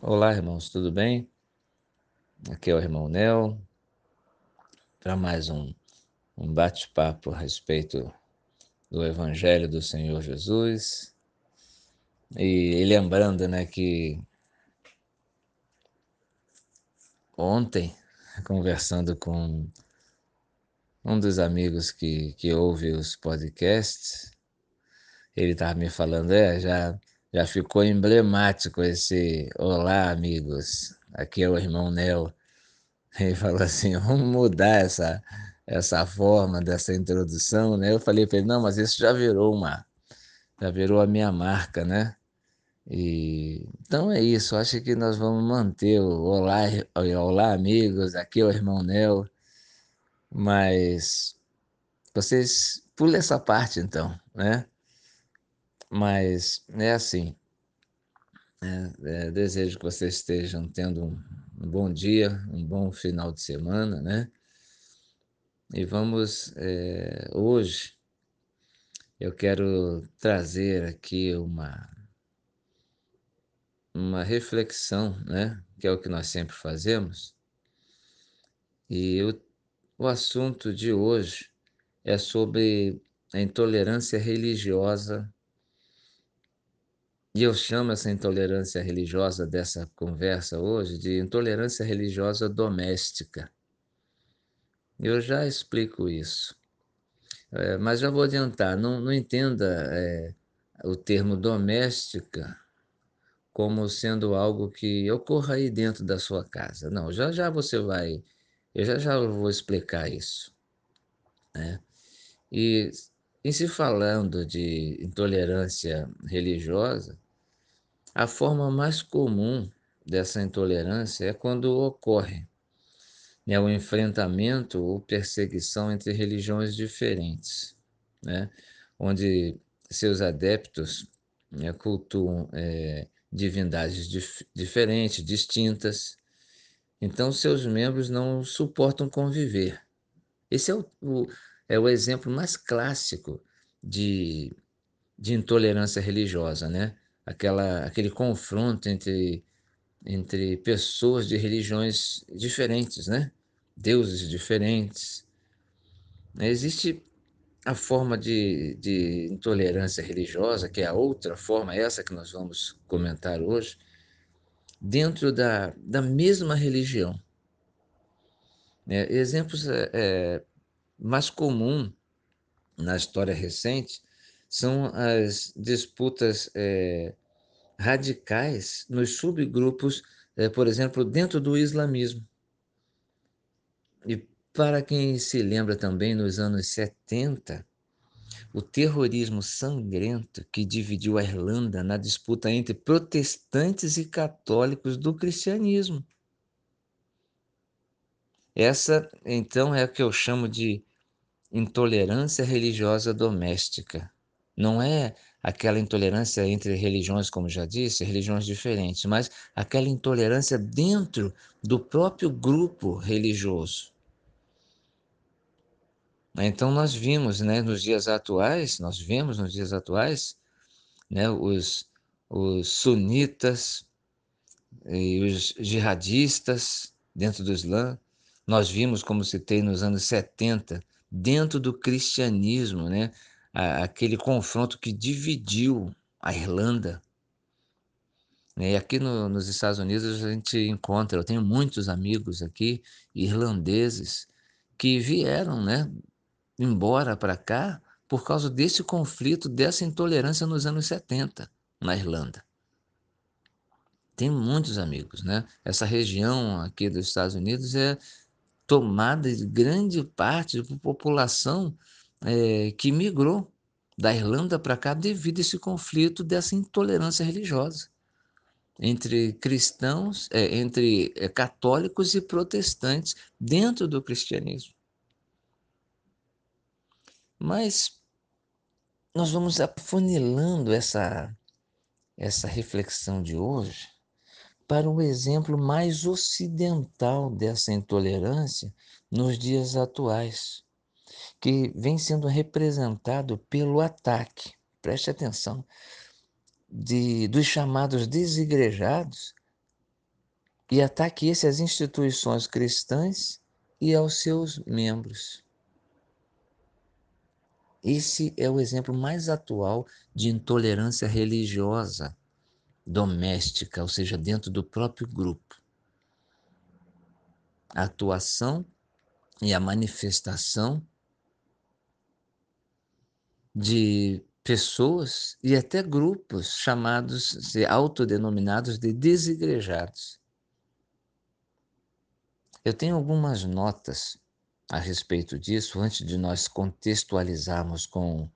Olá, irmãos, tudo bem? Aqui é o irmão Nel para mais um, um bate-papo a respeito do Evangelho do Senhor Jesus. E, e lembrando né, que ontem, conversando com um dos amigos que, que ouve os podcasts, ele estava me falando, é, já já ficou emblemático esse Olá, amigos. Aqui é o irmão Nel. Ele falou assim: vamos mudar essa, essa forma dessa introdução, né? Eu falei para ele: não, mas isso já virou uma, já virou a minha marca, né? E, então é isso, acho que nós vamos manter o Olá, Olá, amigos. Aqui é o irmão Nel. Mas vocês pulem essa parte então, né? Mas é assim. É, é, desejo que vocês estejam tendo um, um, bom dia, um bom final de semana, né? E vamos é, hoje eu quero trazer aqui uma uma reflexão, né? Que é o que nós sempre fazemos. E o, o assunto de hoje é sobre a intolerância religiosa e eu chamo essa intolerância religiosa dessa conversa hoje de intolerância religiosa doméstica. Eu já explico isso. É, mas já vou adiantar, não, não entenda é, o termo doméstica como sendo algo que ocorra aí dentro da sua casa. Não, já já você vai, eu já já vou explicar isso. Né? E em se falando de intolerância religiosa, a forma mais comum dessa intolerância é quando ocorre né, o enfrentamento ou perseguição entre religiões diferentes, né, onde seus adeptos né, cultuam é, divindades dif diferentes, distintas, então seus membros não suportam conviver. Esse é o, o é o exemplo mais clássico de, de intolerância religiosa, né? Aquela, aquele confronto entre, entre pessoas de religiões diferentes, né? deuses diferentes. Existe a forma de, de intolerância religiosa, que é a outra forma, essa que nós vamos comentar hoje, dentro da, da mesma religião. É, exemplos é, é, mais comum na história recente são as disputas é, radicais nos subgrupos, é, por exemplo, dentro do islamismo. E para quem se lembra também, nos anos 70, o terrorismo sangrento que dividiu a Irlanda na disputa entre protestantes e católicos do cristianismo. Essa, então, é o que eu chamo de intolerância religiosa doméstica. Não é aquela intolerância entre religiões, como já disse, religiões diferentes, mas aquela intolerância dentro do próprio grupo religioso. Então nós vimos, né, nos dias atuais, nós vemos nos dias atuais, né, os, os sunitas e os jihadistas dentro do Islã. Nós vimos, como tem nos anos 70, dentro do cristianismo, né, aquele confronto que dividiu a Irlanda. Né, e aqui no, nos Estados Unidos a gente encontra, eu tenho muitos amigos aqui, irlandeses, que vieram né, embora para cá por causa desse conflito, dessa intolerância nos anos 70 na Irlanda. Tem muitos amigos, né? Essa região aqui dos Estados Unidos é tomada de grande parte da população é, que migrou da Irlanda para cá devido a esse conflito dessa intolerância religiosa entre cristãos, é, entre é, católicos e protestantes dentro do cristianismo. Mas nós vamos afunilando essa, essa reflexão de hoje para um exemplo mais ocidental dessa intolerância nos dias atuais que vem sendo representado pelo ataque, preste atenção, de, dos chamados desigrejados e ataque esse às instituições cristãs e aos seus membros. Esse é o exemplo mais atual de intolerância religiosa doméstica, ou seja, dentro do próprio grupo. A atuação e a manifestação de pessoas e até grupos chamados, autodenominados de desigrejados. Eu tenho algumas notas a respeito disso antes de nós contextualizarmos com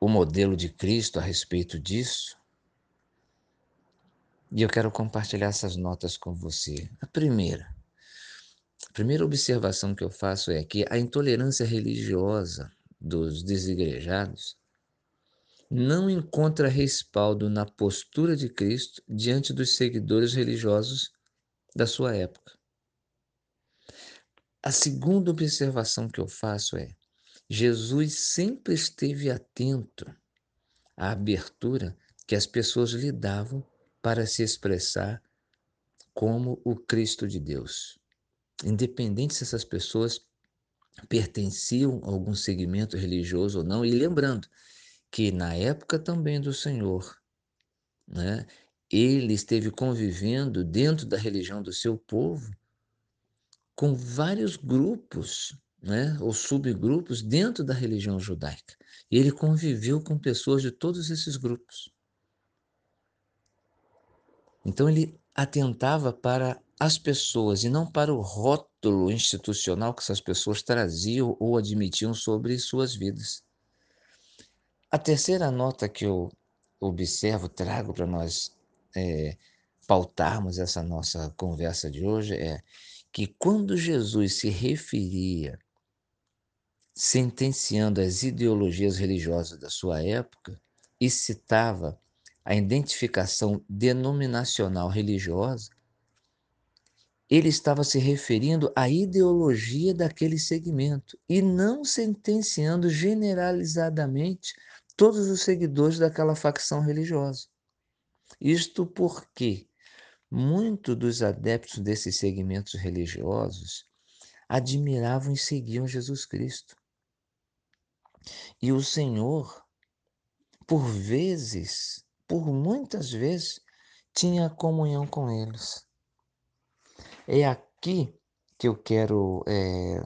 o modelo de Cristo a respeito disso. E eu quero compartilhar essas notas com você. A primeira, a primeira observação que eu faço é que a intolerância religiosa dos desigrejados não encontra respaldo na postura de Cristo diante dos seguidores religiosos da sua época. A segunda observação que eu faço é: Jesus sempre esteve atento à abertura que as pessoas lhe davam para se expressar como o Cristo de Deus. Independente se essas pessoas pertenciam a algum segmento religioso ou não, e lembrando que na época também do Senhor, né, ele esteve convivendo dentro da religião do seu povo com vários grupos, né, ou subgrupos dentro da religião judaica. E ele conviveu com pessoas de todos esses grupos. Então ele atentava para as pessoas e não para o rótulo institucional que essas pessoas traziam ou admitiam sobre suas vidas. A terceira nota que eu observo, trago para nós é, pautarmos essa nossa conversa de hoje é que quando Jesus se referia sentenciando as ideologias religiosas da sua época e citava a identificação denominacional religiosa, ele estava se referindo à ideologia daquele segmento e não sentenciando generalizadamente todos os seguidores daquela facção religiosa. Isto porque muitos dos adeptos desses segmentos religiosos admiravam e seguiam Jesus Cristo. E o Senhor, por vezes, por muitas vezes, tinha comunhão com eles. É aqui que eu quero é,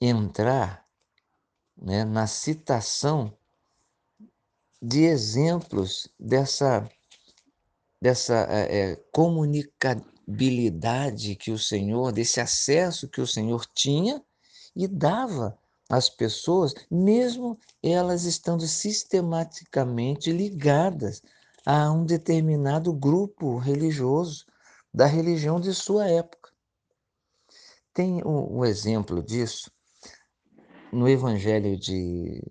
entrar né, na citação de exemplos dessa, dessa é, comunicabilidade que o Senhor, desse acesso que o Senhor tinha e dava as pessoas, mesmo elas estando sistematicamente ligadas a um determinado grupo religioso da religião de sua época. Tem um, exemplo disso no Evangelho de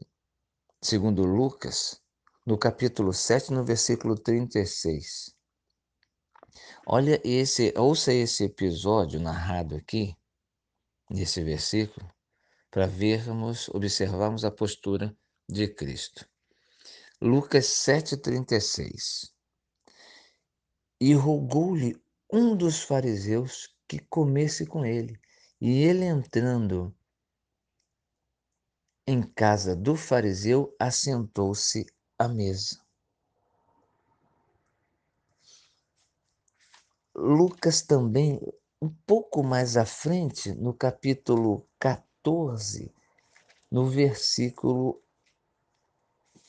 segundo Lucas, no capítulo 7, no versículo 36. Olha esse, ouça esse episódio narrado aqui, nesse versículo, para vermos, observarmos a postura de Cristo. Lucas 7,36 E rogou-lhe um dos fariseus que comesse com ele, e ele entrando em casa do fariseu, assentou-se à mesa. Lucas também, um pouco mais à frente, no capítulo 14, 14, no versículo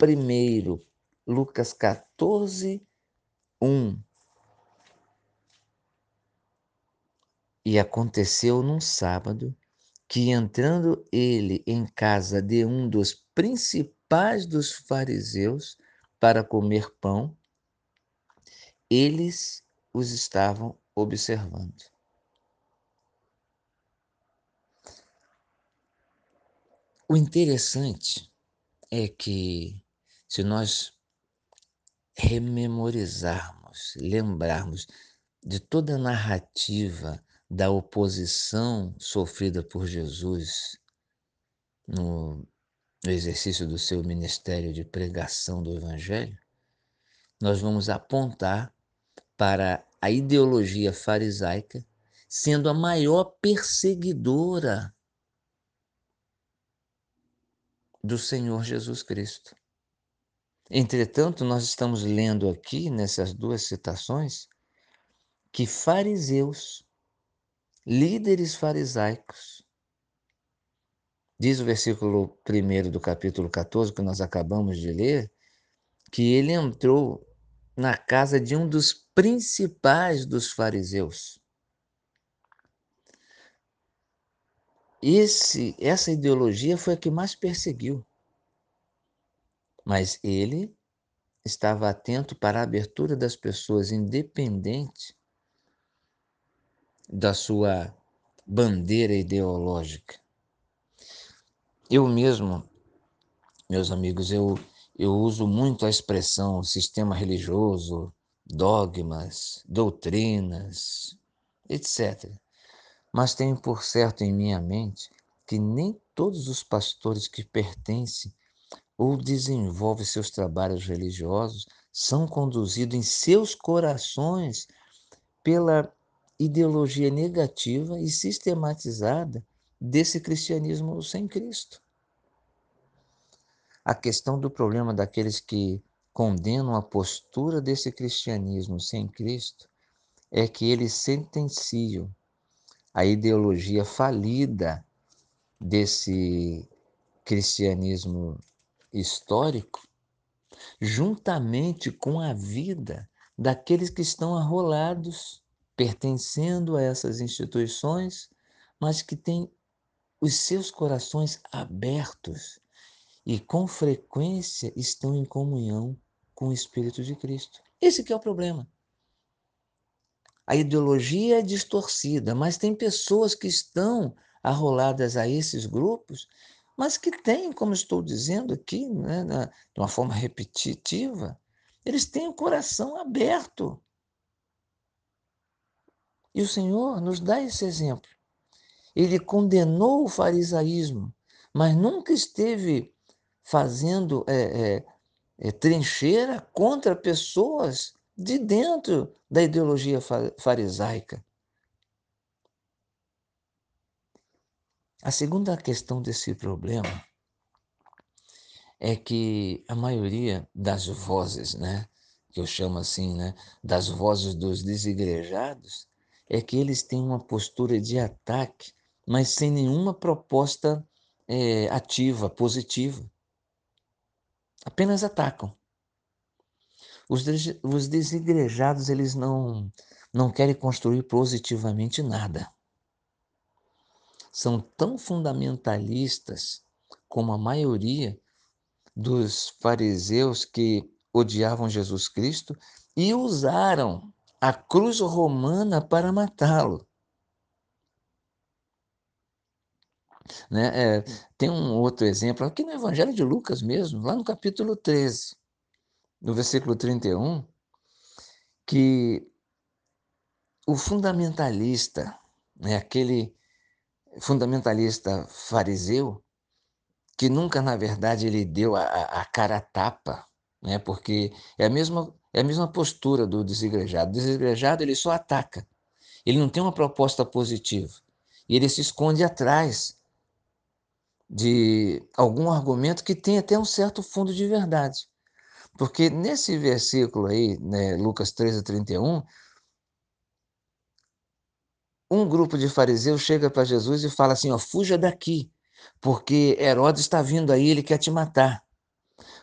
1, Lucas 14, 1. E aconteceu num sábado que, entrando ele em casa de um dos principais dos fariseus para comer pão, eles os estavam observando. O interessante é que, se nós rememorizarmos, lembrarmos de toda a narrativa da oposição sofrida por Jesus no, no exercício do seu ministério de pregação do Evangelho, nós vamos apontar para a ideologia farisaica sendo a maior perseguidora do Senhor Jesus Cristo. Entretanto, nós estamos lendo aqui nessas duas citações que fariseus, líderes farisaicos, diz o versículo 1 do capítulo 14, que nós acabamos de ler, que ele entrou na casa de um dos principais dos fariseus. Esse, essa ideologia foi a que mais perseguiu. Mas ele estava atento para a abertura das pessoas, independente da sua bandeira ideológica. Eu mesmo, meus amigos, eu, eu uso muito a expressão sistema religioso, dogmas, doutrinas, etc. Mas tenho por certo em minha mente que nem todos os pastores que pertencem ou desenvolvem seus trabalhos religiosos são conduzidos em seus corações pela ideologia negativa e sistematizada desse cristianismo sem Cristo. A questão do problema daqueles que condenam a postura desse cristianismo sem Cristo é que eles sentenciam a ideologia falida desse cristianismo histórico juntamente com a vida daqueles que estão arrolados pertencendo a essas instituições, mas que têm os seus corações abertos e com frequência estão em comunhão com o Espírito de Cristo. Esse que é o problema. A ideologia é distorcida, mas tem pessoas que estão arroladas a esses grupos, mas que têm, como estou dizendo aqui, né, na, de uma forma repetitiva, eles têm o coração aberto. E o Senhor nos dá esse exemplo. Ele condenou o farisaísmo, mas nunca esteve fazendo é, é, é, trincheira contra pessoas de dentro da ideologia farisaica. A segunda questão desse problema é que a maioria das vozes, né, que eu chamo assim, né, das vozes dos desigrejados, é que eles têm uma postura de ataque, mas sem nenhuma proposta é, ativa, positiva apenas atacam. Os, os desigrejados, eles não, não querem construir positivamente nada. São tão fundamentalistas como a maioria dos fariseus que odiavam Jesus Cristo e usaram a cruz romana para matá-lo. Né? É, tem um outro exemplo aqui no Evangelho de Lucas mesmo, lá no capítulo 13, no versículo 31, que o fundamentalista, né, aquele fundamentalista fariseu, que nunca, na verdade, ele deu a, a cara a tapa, né, porque é a, mesma, é a mesma postura do desigrejado. O desigrejado ele só ataca, ele não tem uma proposta positiva, e ele se esconde atrás de algum argumento que tem até um certo fundo de verdade. Porque nesse versículo aí, né, Lucas 13, 31, um grupo de fariseus chega para Jesus e fala assim: ó, fuja daqui, porque Herodes está vindo aí, ele quer te matar.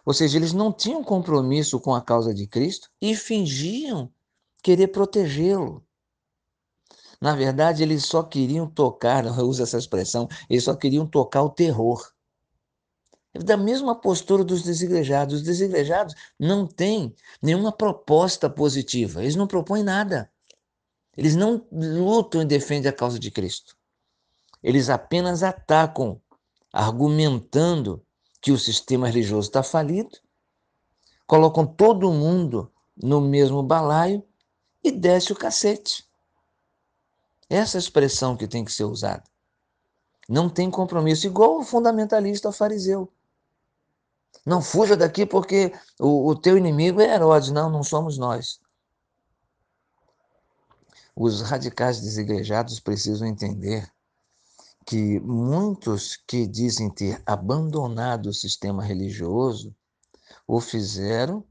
Ou seja, eles não tinham compromisso com a causa de Cristo e fingiam querer protegê-lo. Na verdade, eles só queriam tocar, eu uso essa expressão, eles só queriam tocar o terror. Da mesma postura dos desigrejados. Os desigrejados não têm nenhuma proposta positiva, eles não propõem nada. Eles não lutam e defendem a causa de Cristo. Eles apenas atacam, argumentando que o sistema religioso está falido, colocam todo mundo no mesmo balaio e desce o cacete. Essa expressão que tem que ser usada. Não tem compromisso, igual o fundamentalista fariseu. Não fuja daqui porque o, o teu inimigo é Herodes. Não, não somos nós. Os radicais desigrejados precisam entender que muitos que dizem ter abandonado o sistema religioso o fizeram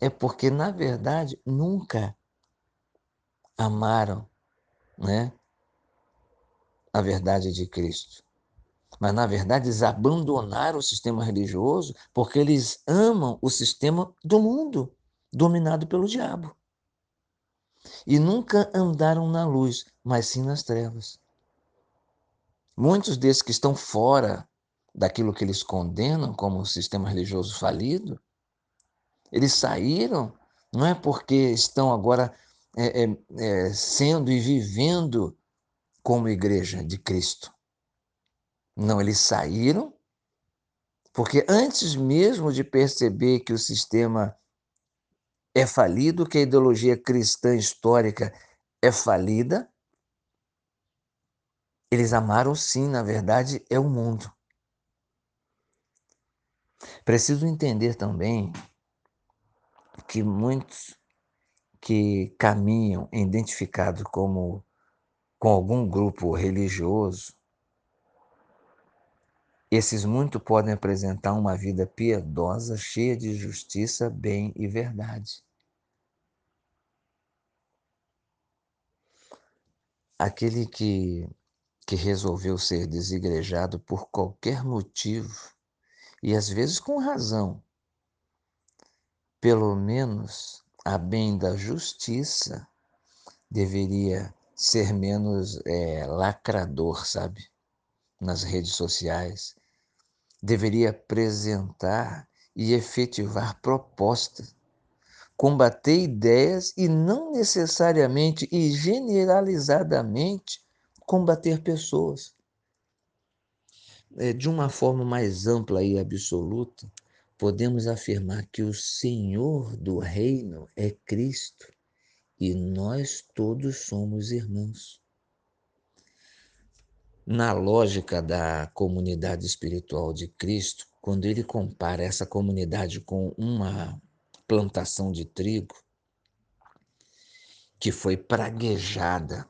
é porque, na verdade, nunca amaram né, a verdade de Cristo. Mas, na verdade, eles abandonaram o sistema religioso porque eles amam o sistema do mundo, dominado pelo diabo. E nunca andaram na luz, mas sim nas trevas. Muitos desses que estão fora daquilo que eles condenam como sistema religioso falido, eles saíram não é porque estão agora é, é, é, sendo e vivendo como igreja de Cristo. Não, eles saíram porque antes mesmo de perceber que o sistema é falido, que a ideologia cristã histórica é falida, eles amaram sim, na verdade, é o mundo. Preciso entender também que muitos que caminham identificados como com algum grupo religioso, esses muito podem apresentar uma vida piedosa, cheia de justiça, bem e verdade. Aquele que, que resolveu ser desigrejado por qualquer motivo, e às vezes com razão, pelo menos a bem da justiça, deveria ser menos é, lacrador, sabe? Nas redes sociais. Deveria apresentar e efetivar propostas, combater ideias e não necessariamente e generalizadamente combater pessoas. É, de uma forma mais ampla e absoluta, podemos afirmar que o Senhor do reino é Cristo e nós todos somos irmãos. Na lógica da comunidade espiritual de Cristo, quando ele compara essa comunidade com uma plantação de trigo que foi praguejada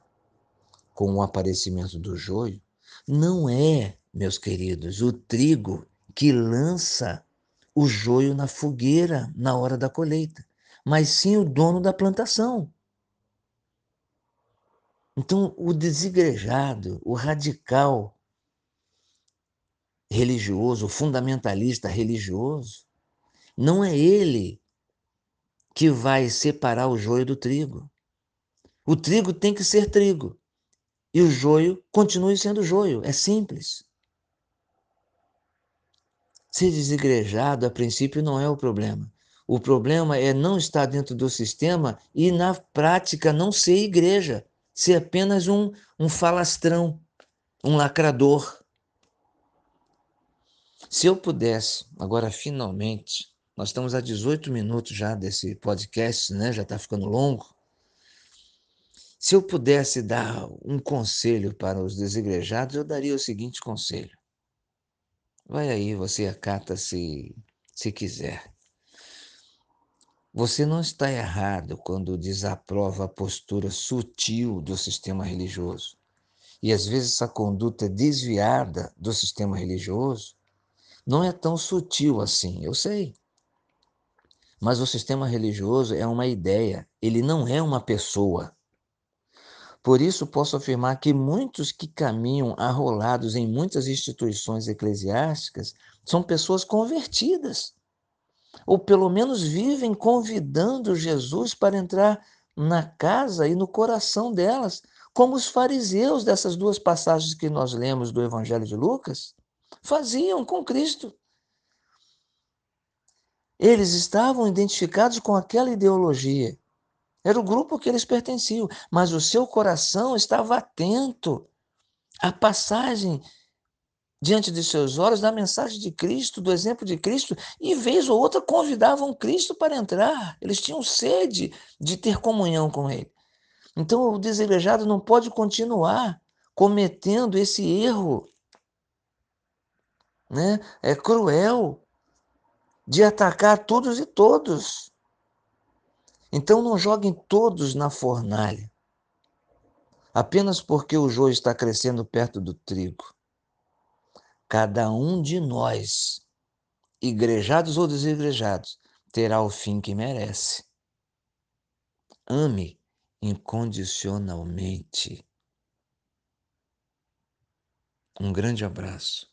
com o aparecimento do joio, não é, meus queridos, o trigo que lança o joio na fogueira na hora da colheita, mas sim o dono da plantação. Então, o desigrejado, o radical religioso, o fundamentalista religioso, não é ele que vai separar o joio do trigo. O trigo tem que ser trigo e o joio continue sendo joio. É simples. Ser desigrejado, a princípio, não é o problema. O problema é não estar dentro do sistema e, na prática, não ser igreja, ser apenas um, um falastrão, um lacrador. Se eu pudesse, agora finalmente, nós estamos a 18 minutos já desse podcast, né? já está ficando longo. Se eu pudesse dar um conselho para os desigrejados, eu daria o seguinte conselho: Vai aí, você acata se, se quiser. Você não está errado quando desaprova a postura sutil do sistema religioso. E às vezes essa conduta desviada do sistema religioso não é tão sutil assim, eu sei. Mas o sistema religioso é uma ideia, ele não é uma pessoa. Por isso, posso afirmar que muitos que caminham arrolados em muitas instituições eclesiásticas são pessoas convertidas, ou pelo menos vivem convidando Jesus para entrar na casa e no coração delas, como os fariseus dessas duas passagens que nós lemos do Evangelho de Lucas faziam com Cristo. Eles estavam identificados com aquela ideologia era o grupo que eles pertenciam, mas o seu coração estava atento à passagem diante de seus olhos da mensagem de Cristo, do exemplo de Cristo, e vez ou outra convidavam Cristo para entrar. Eles tinham sede de ter comunhão com Ele. Então o desejado não pode continuar cometendo esse erro, né? É cruel de atacar todos e todos. Então não joguem todos na fornalha. apenas porque o joio está crescendo perto do trigo. Cada um de nós, igrejados ou desigrejados, terá o fim que merece. Ame incondicionalmente. Um grande abraço.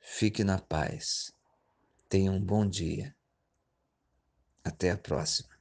Fique na paz. Tenha um bom dia. Até a próxima.